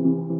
you.